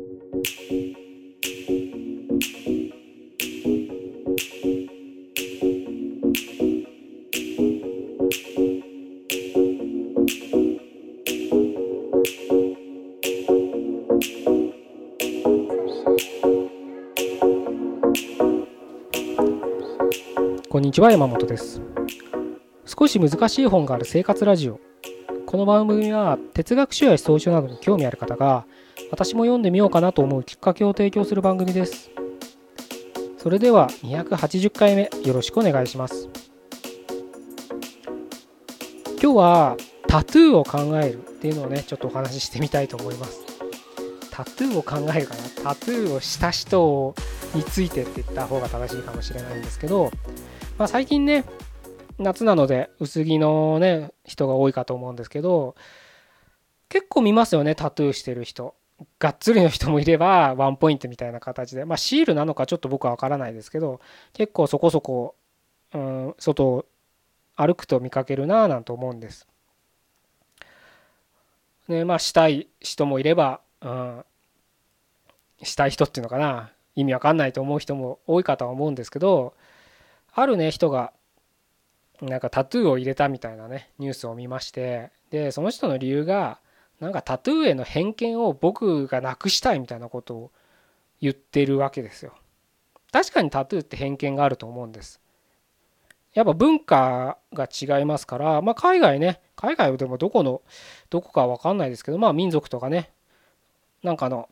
こんにちは山本です。少し難しい本がある生活ラジオ。この番組は哲学書や思想書などに興味ある方が私も読んでみようかなと思うきっかけを提供する番組です。それでは280回目よろしくお願いします。今日はタトゥーを考えるっていうのをねちょっとお話ししてみたいと思います。タトゥーを考えるかな？タトゥーをした人についてって言った方が正しいかもしれないんですけど、まあ、最近ね夏なので薄着のね人が多いかと思うんですけど結構見ますよねタトゥーしてる人。がっつりの人もいればワンポイントみたいな形で。まあシールなのかちょっと僕は分からないですけど結構そこそこ、うん、外を歩くと見かけるなぁなんて思うんです。ねまあしたい人もいれば、うん、したい人っていうのかな。意味わかんないと思う人も多いかとは思うんですけどあるね人がなんかタトゥーを入れたみたいなねニュースを見ましてでその人の理由がなんかタトゥーへの偏見を僕がなくしたいみたいなことを言ってるわけですよ。確かにタトゥーって偏見があると思うんです。やっぱ文化が違いますから、まあ、海外ね海外でもどこのどこかわかんないですけどまあ民族とかねなんかの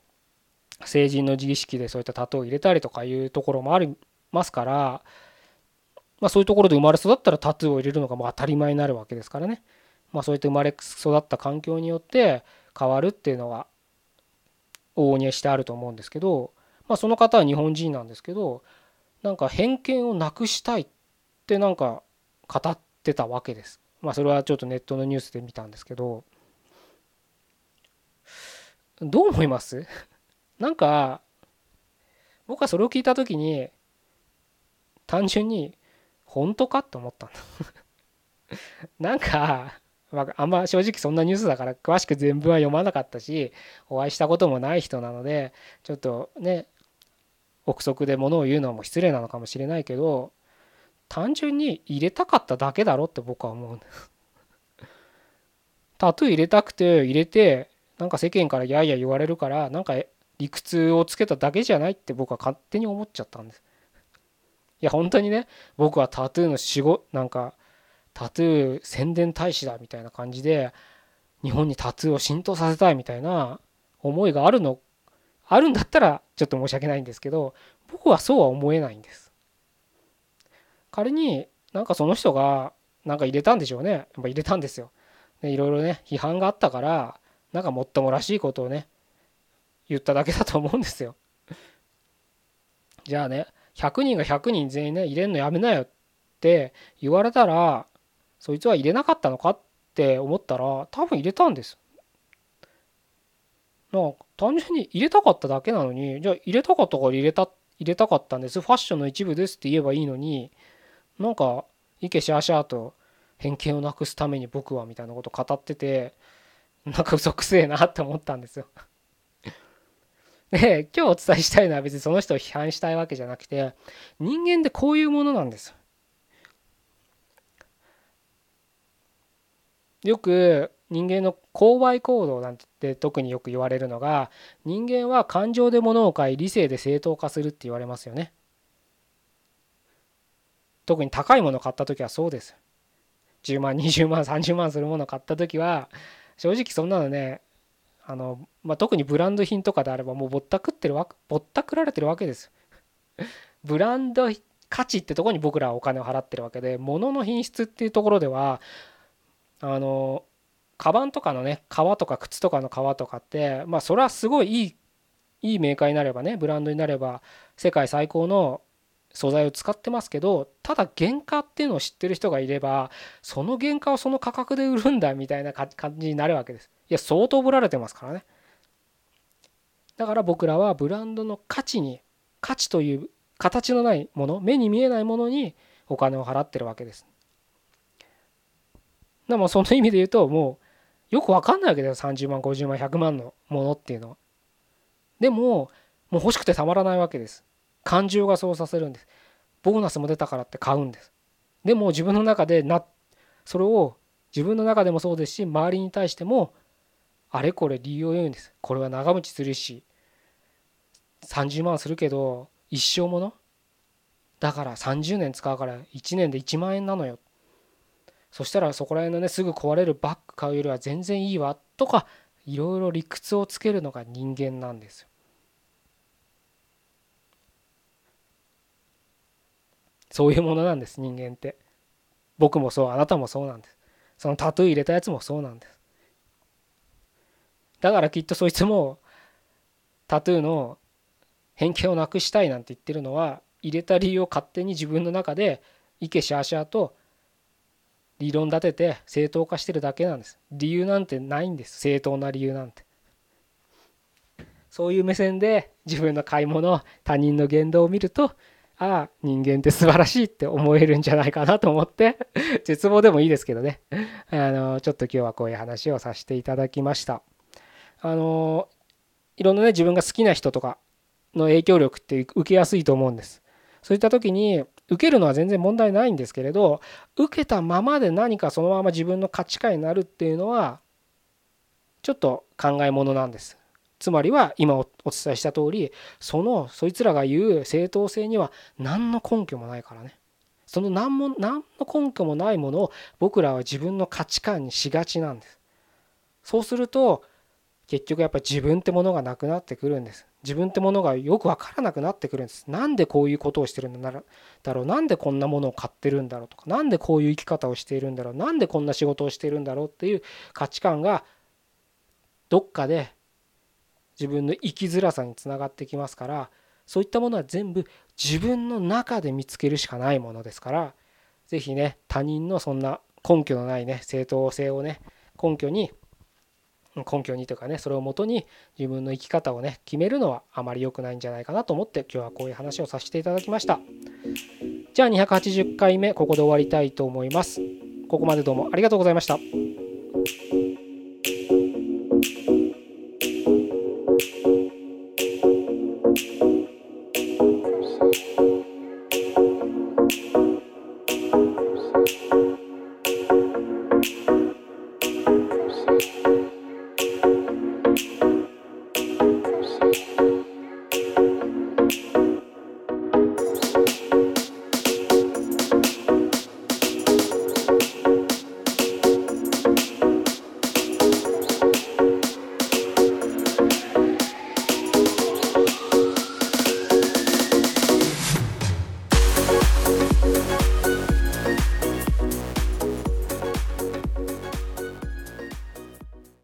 成人の儀式でそういったタトゥーを入れたりとかいうところもありますから、まあ、そういうところで生まれ育ったらタトゥーを入れるのがもう当たり前になるわけですからね、まあ、そういった生まれ育った環境によって変わるっていうのは往々にしてあると思うんですけど、まあ、その方は日本人なんですけどなんか偏見をなくしたいってなんか語ってたわけです。まあそれはちょっとネットのニュースで見たんですけど。どう思います？なんか僕はそれを聞いた時に単純に本当かって思ったんだ なんか、まあ、あんま正直そんなニュースだから詳しく全部は読まなかったしお会いしたこともない人なのでちょっとね憶測でものを言うのも失礼なのかもしれないけど単純に入れたかっただけだろって僕は思うんですタトゥー入れたくて入れてなんか世間からやいや言われるからなんか理屈をつけただけじゃないって僕は勝手に思っちゃったんです。いや本当にね僕はタトゥーの仕事なんかタトゥー宣伝大使だみたいな感じで日本にタトゥーを浸透させたいみたいな思いがあるのあるんだったらちょっと申し訳ないんですけど僕はそうは思えないんです。仮になんかその人がなんか入れたんでしょうねやっぱ入れたんですよ。でいろいろね批判があったからなんかもっともらしいことをね言っただけだと思うんですよ。じゃあね100人が100人全員ね入れんのやめなよって言われたらそいつは入れなかったのかって思ったら多分入れたんです。な単純に入れたかっただけなのにじゃあ入れたかったから入れた入れたかったんですファッションの一部ですって言えばいいのになんかイケシャーシャーと偏見をなくすために僕はみたいなこと語っててなんか嘘くせえなって思ったんですよで 今日お伝えしたいのは別にその人を批判したいわけじゃなくて人間ってこういうものなんですよ。く人間の購買行動なんて特によく言われるのが人間は感情で物を買い理性で正当化するって言われますよね。特に高いもの買った時はそうです。10万20万30万するもの買った時は正直そんなのねあの、まあ、特にブランド品とかであればもうぼったくってるわぼったくられてるわけです ブランド価値ってとこに僕らはお金を払ってるわけで物の品質っていうところではあのカバンとかのね革とか靴とかの革とかってまあそれはすごいいいいいメーカーになればねブランドになれば世界最高の素材を使ってますけどただ原価っていうのを知ってる人がいればその原価をその価格で売るんだみたいな感じになるわけです。いや相当ぶられてますからね。だから僕らはブランドの価値に価値という形のないもの目に見えないものにお金を払ってるわけです。でもその意味で言うともうよくわかんないわけだよ。30万50万100万のものっていうのは。でももう欲しくてたまらないわけです。感情がそうさせるんです。ボーナスも出たからって買うんです。でも自分の中でなそれを自分の中でもそうですし周りに対してもあれこれ理由を言うんですこれは長持ちするし30万するけど一生もの？だから30年使うから1年で1万円なのよそしたらそこら辺のねすぐ壊れるバッグ買うよりは全然いいわとかいろいろ理屈をつけるのが人間なんですよ。そういうものなんです人間って。僕もそうあなたもそうなんです。そのタトゥー入れたやつもそうなんです。だからきっとそいつもタトゥーの偏見をなくしたいなんて言ってるのは入れた理由を勝手に自分の中でイケシャーシャーと理論立てて正当化してるだけなんです。理由なんてないんです。正当な理由なんてそういう目線で自分の買い物他人の言動を見るとああ人間って素晴らしいって思えるんじゃないかなと思って絶望でもいいですけどね。あのちょっと今日はこういう話をさせていただきました。あのいろんなね自分が好きな人とかの影響力って受けやすいと思うんですそういった時に受けるのは全然問題ないんですけれど受けたままで何かそのまま自分の価値観になるっていうのはちょっと考えものなんです。つまりは今お伝えした通りそのそいつらが言う正当性には何の根拠もないからね。その何も何の根拠もないものを僕らは自分の価値観にしがちなんです。そうすると結局やっぱり自分ってものがなくなってくるんです。自分ってものがよく分からなくなってくるんです。なんでこういうことをしてるんだろうなんでこんなものを買ってるんだろうとかなんでこういう生き方をしているんだろうなんでこんな仕事をしているんだろうっていう価値観がどっかで自分の生きづらさにつながってきますからそういったものは全部自分の中で見つけるしかないものですから是非ね他人のそんな根拠のないね正当性をね根拠に根拠にというかねそれをもとに自分の生き方をね決めるのはあまり良くないんじゃないかなと思って今日はこういう話をさせていただきました。じゃあ280回目ここで終わりたいと思います。ここまでどうもありがとうございました。